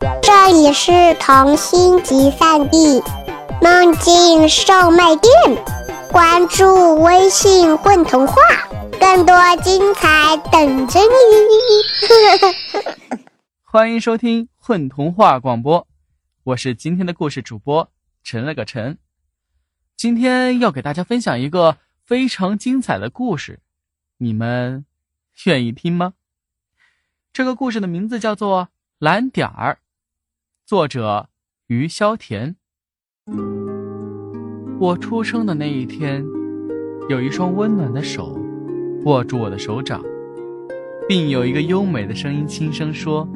这里是童心集散地，梦境售卖店。关注微信“混童话”，更多精彩等着你。欢迎收听混童话广播，我是今天的故事主播陈了个陈。今天要给大家分享一个非常精彩的故事，你们愿意听吗？这个故事的名字叫做《蓝点儿》，作者于潇田。我出生的那一天，有一双温暖的手握住我的手掌，并有一个优美的声音轻声说。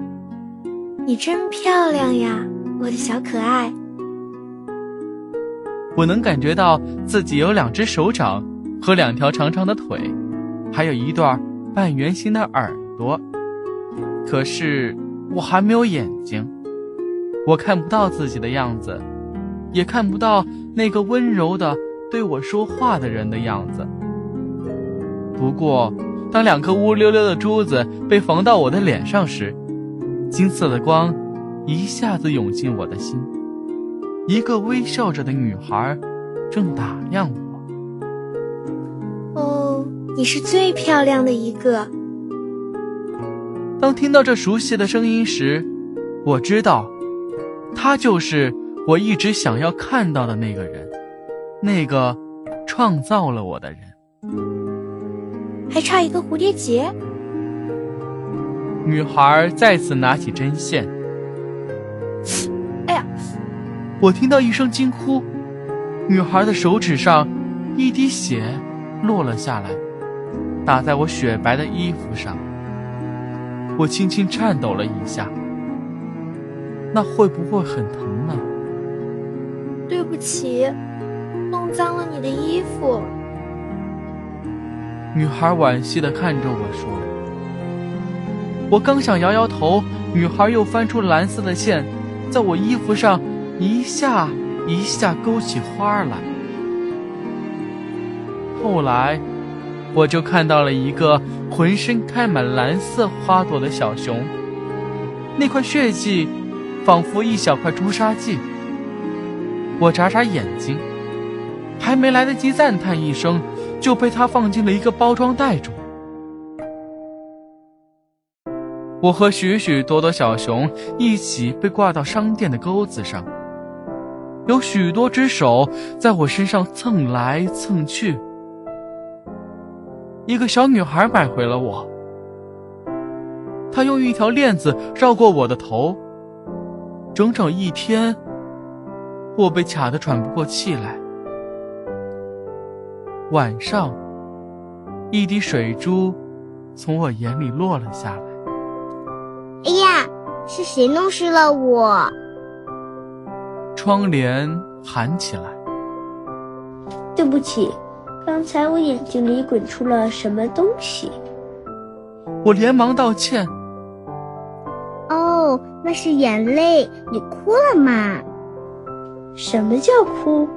你真漂亮呀，我的小可爱。我能感觉到自己有两只手掌和两条长长的腿，还有一段半圆形的耳朵。可是我还没有眼睛，我看不到自己的样子，也看不到那个温柔的对我说话的人的样子。不过，当两颗乌溜溜的珠子被缝到我的脸上时，金色的光一下子涌进我的心，一个微笑着的女孩正打量我。哦，你是最漂亮的一个。当听到这熟悉的声音时，我知道，他就是我一直想要看到的那个人，那个创造了我的人。还差一个蝴蝶结。女孩再次拿起针线。哎呀！我听到一声惊呼，女孩的手指上一滴血落了下来，打在我雪白的衣服上。我轻轻颤抖了一下。那会不会很疼呢？对不起，弄脏了你的衣服。女孩惋惜地看着我说。我刚想摇摇头，女孩又翻出蓝色的线，在我衣服上一下一下勾起花来。后来，我就看到了一个浑身开满蓝色花朵的小熊，那块血迹仿佛一小块朱砂剂。我眨眨眼睛，还没来得及赞叹一声，就被它放进了一个包装袋中。我和许许多多小熊一起被挂到商店的钩子上，有许多只手在我身上蹭来蹭去。一个小女孩买回了我，她用一条链子绕过我的头，整整一天，我被卡得喘不过气来。晚上，一滴水珠从我眼里落了下来。哎呀，是谁弄湿了我？窗帘喊起来。对不起，刚才我眼睛里滚出了什么东西。我连忙道歉。是眼泪，你哭了吗？什么叫哭？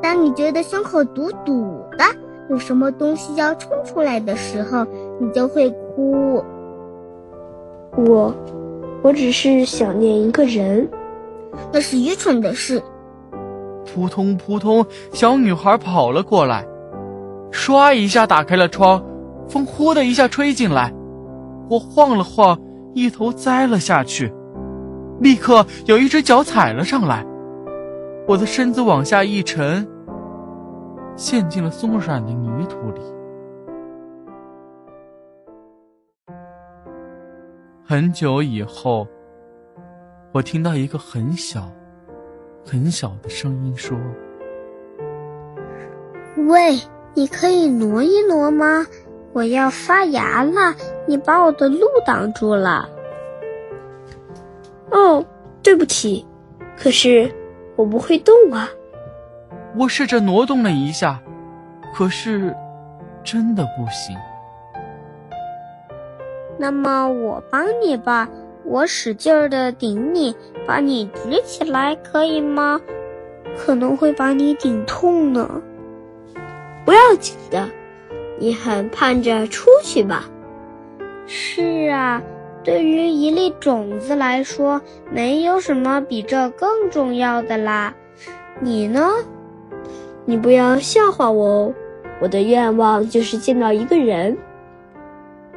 当你觉得胸口堵堵的，有什么东西要冲出来的时候，你就会哭。我，我只是想念一个人，那是愚蠢的事。扑通扑通，小女孩跑了过来，唰一下打开了窗，风呼的一下吹进来，我晃了晃，一头栽了下去，立刻有一只脚踩了上来，我的身子往下一沉，陷进了松软的泥土里。很久以后，我听到一个很小、很小的声音说：“喂，你可以挪一挪吗？我要发芽了，你把我的路挡住了。”哦，对不起，可是我不会动啊。我试着挪动了一下，可是真的不行。那么我帮你吧，我使劲儿的顶你，把你举起来，可以吗？可能会把你顶痛呢。不要紧的，你很盼着出去吧？是啊，对于一粒种子来说，没有什么比这更重要的啦。你呢？你不要笑话我哦。我的愿望就是见到一个人，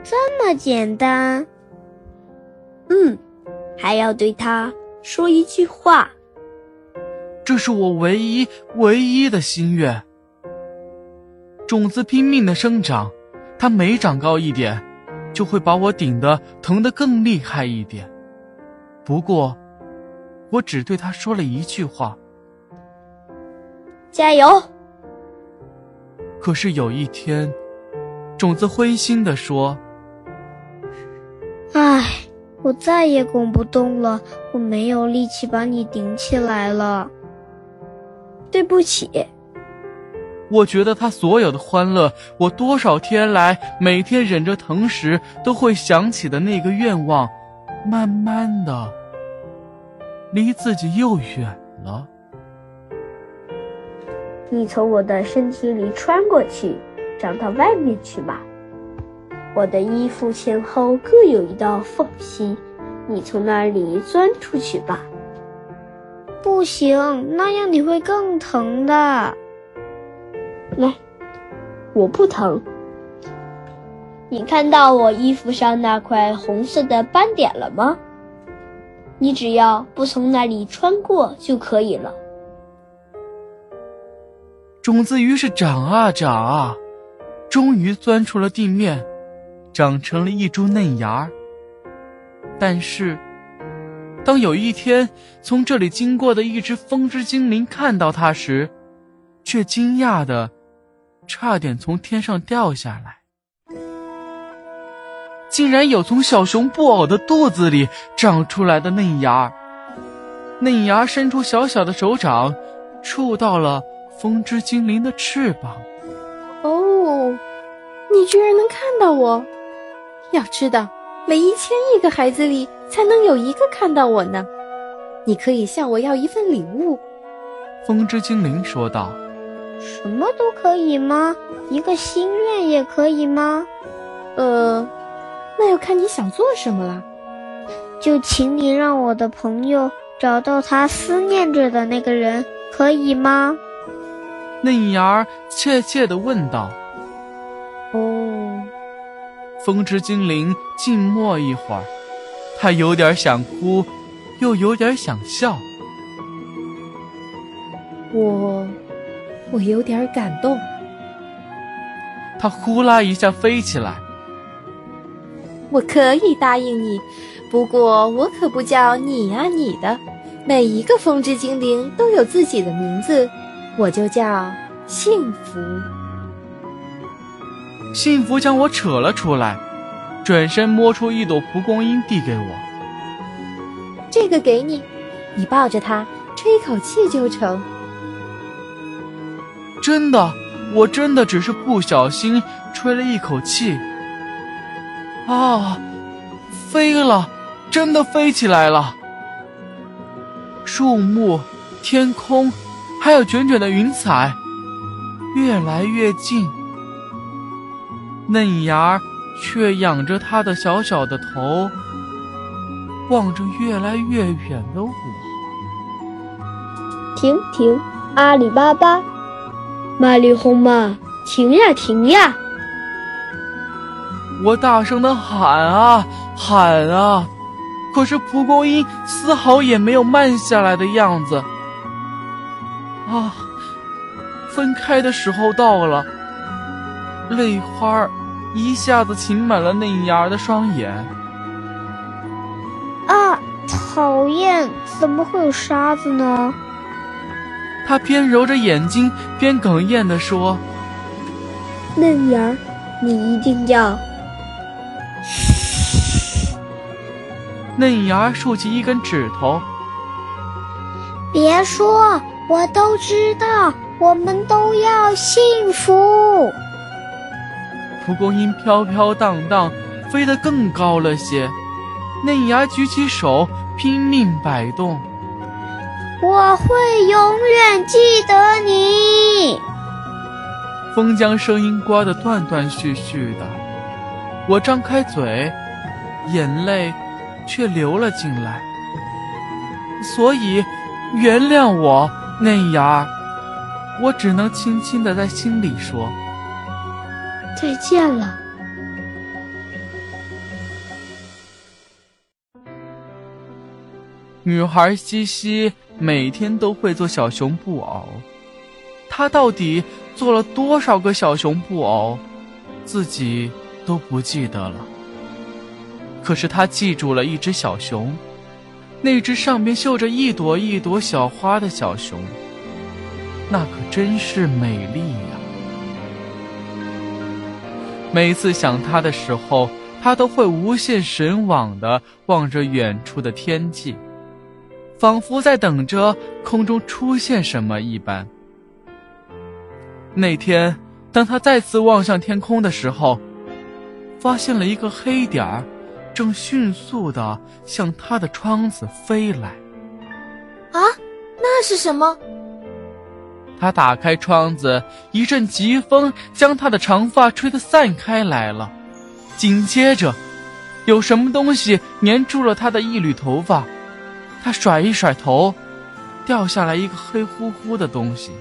这么简单。嗯，还要对他说一句话。这是我唯一唯一的心愿。种子拼命的生长，它每长高一点，就会把我顶得疼得更厉害一点。不过，我只对他说了一句话：“加油。”可是有一天，种子灰心地说：“唉，我再也拱不动了，我没有力气把你顶起来了。对不起。”我觉得他所有的欢乐，我多少天来每天忍着疼时都会想起的那个愿望，慢慢的离自己又远了。你从我的身体里穿过去，长到外面去吧。我的衣服前后各有一道缝隙，你从那里钻出去吧。不行，那样你会更疼的。来，我不疼。你看到我衣服上那块红色的斑点了吗？你只要不从那里穿过就可以了。种子于是长啊长啊，终于钻出了地面，长成了一株嫩芽。但是，当有一天从这里经过的一只风之精灵看到它时，却惊讶的差点从天上掉下来。竟然有从小熊布偶的肚子里长出来的嫩芽，嫩芽伸出小小的手掌，触到了。风之精灵的翅膀，哦，你居然能看到我！要知道，每一千亿个孩子里才能有一个看到我呢。你可以向我要一份礼物。”风之精灵说道。“什么都可以吗？一个心愿也可以吗？”“呃，那要看你想做什么了。就请你让我的朋友找到他思念着的那个人，可以吗？”嫩芽儿怯怯地问道：“哦。”风之精灵静默一会儿，他有点想哭，又有点想笑。我，我有点感动。它呼啦一下飞起来。我可以答应你，不过我可不叫你呀你的。每一个风之精灵都有自己的名字。我就叫幸福。幸福将我扯了出来，转身摸出一朵蒲公英递给我。这个给你，你抱着它吹一口气就成。真的，我真的只是不小心吹了一口气。啊，飞了，真的飞起来了。树木，天空。还有卷卷的云彩，越来越近。嫩芽儿却仰着它的小小的头，望着越来越远的我。停停，阿里巴巴，马里红妈，停呀停呀！我大声的喊啊喊啊，可是蒲公英丝毫也没有慢下来的样子。啊！分开的时候到了，泪花一下子噙满了嫩芽的双眼。啊！讨厌，怎么会有沙子呢？他边揉着眼睛边哽咽地说：“嫩芽，你一定要……”嫩芽竖起一根指头，别说。我都知道，我们都要幸福。蒲公英飘飘荡荡，飞得更高了些。嫩芽举起手，拼命摆动。我会永远记得你。风将声音刮得断断续续的。我张开嘴，眼泪却流了进来。所以，原谅我，嫩芽儿。我只能轻轻的在心里说：“再见了。”女孩西西每天都会做小熊布偶，他到底做了多少个小熊布偶，自己都不记得了。可是他记住了一只小熊，那只上面绣着一朵一朵小花的小熊，那可真是美丽呀！每次想他的时候，他都会无限神往的望着远处的天际。仿佛在等着空中出现什么一般。那天，当他再次望向天空的时候，发现了一个黑点儿，正迅速的向他的窗子飞来。啊，那是什么？他打开窗子，一阵疾风将他的长发吹得散开来了，紧接着，有什么东西粘住了他的一缕头发。他甩一甩头，掉下来一个黑乎乎的东西。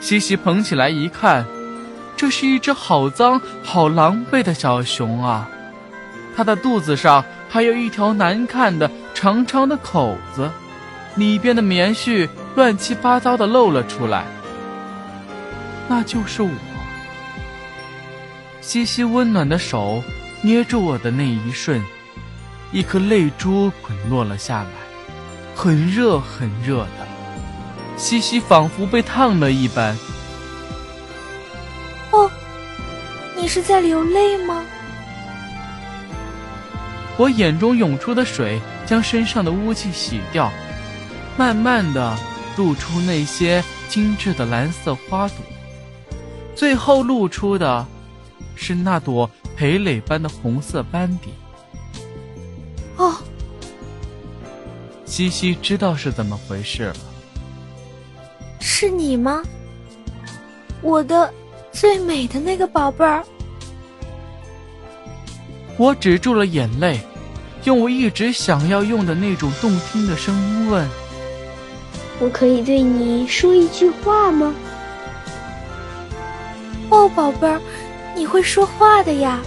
西西捧起来一看，这是一只好脏、好狼狈的小熊啊！它的肚子上还有一条难看的长长的口子，里边的棉絮乱七八糟的露了出来。那就是我。西西温暖的手捏住我的那一瞬。一颗泪珠滚落了下来，很热很热的，西西仿佛被烫了一般。哦，你是在流泪吗？我眼中涌出的水将身上的污气洗掉，慢慢的露出那些精致的蓝色花朵，最后露出的，是那朵蓓蕾般的红色斑点。西西知道是怎么回事了。是你吗？我的最美的那个宝贝儿。我止住了眼泪，用我一直想要用的那种动听的声音问：“我可以对你说一句话吗？”哦，宝贝儿，你会说话的呀。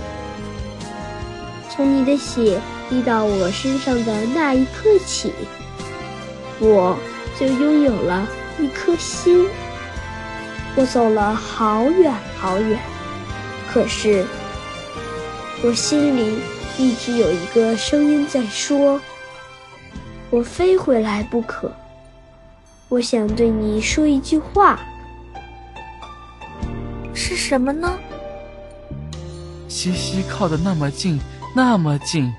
从你的血。滴到我身上的那一刻起，我就拥有了一颗心。我走了好远好远，可是我心里一直有一个声音在说：“我非回来不可。”我想对你说一句话，是什么呢？西西靠得那么近，那么近。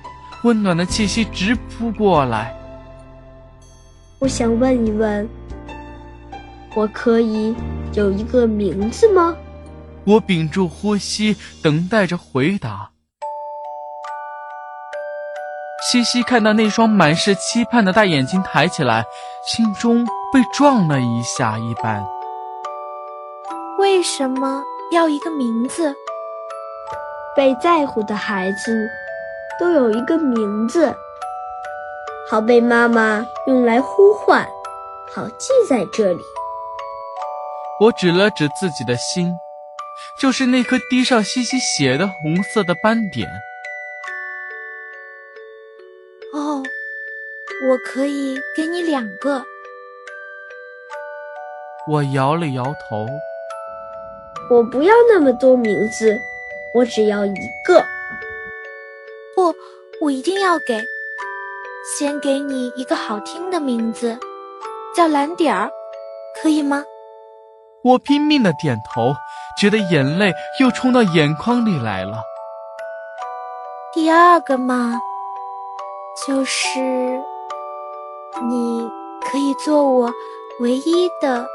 温暖的气息直扑过来。我想问一问，我可以有一个名字吗？我屏住呼吸，等待着回答。西西看到那双满是期盼的大眼睛抬起来，心中被撞了一下一般。为什么要一个名字？被在乎的孩子。都有一个名字，好被妈妈用来呼唤，好记在这里。我指了指自己的心，就是那颗滴上西西血的红色的斑点。哦，我可以给你两个。我摇了摇头，我不要那么多名字，我只要一个。不，我一定要给。先给你一个好听的名字，叫蓝点儿，可以吗？我拼命的点头，觉得眼泪又冲到眼眶里来了。第二个嘛，就是你可以做我唯一的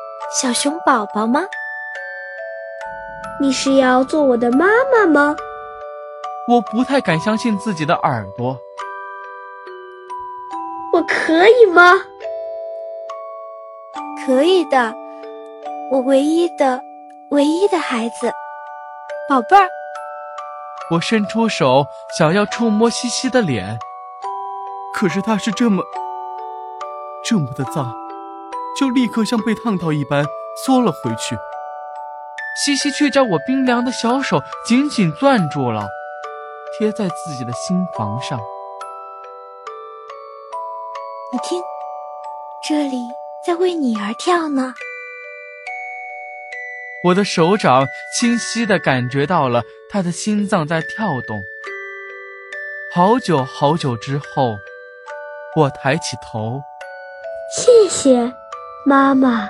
小熊宝宝吗？你是要做我的妈妈吗？我不太敢相信自己的耳朵。我可以吗？可以的，我唯一的、唯一的孩子，宝贝儿。我伸出手想要触摸西西的脸，可是他是这么这么的脏，就立刻像被烫到一般缩了回去。西西却将我冰凉的小手紧紧攥住了，贴在自己的心房上。你听，这里在为你而跳呢。我的手掌清晰的感觉到了他的心脏在跳动。好久好久之后，我抬起头，谢谢，妈妈。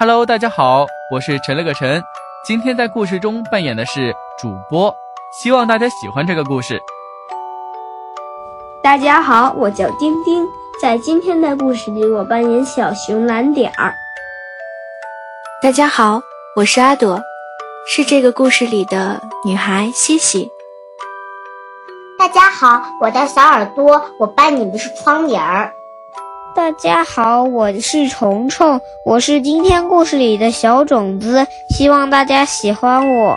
Hello，大家好，我是陈了个陈。今天在故事中扮演的是主播，希望大家喜欢这个故事。大家好，我叫丁丁，在今天的故事里，我扮演小熊蓝点儿。大家好，我是阿朵，是这个故事里的女孩西西。大家好，我叫小耳朵，我扮演的是窗帘儿。大家好，我是虫虫，我是今天故事里的小种子，希望大家喜欢我。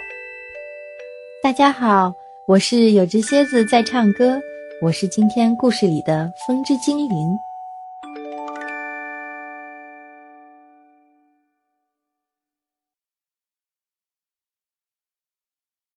大家好，我是有只蝎子在唱歌，我是今天故事里的风之精灵。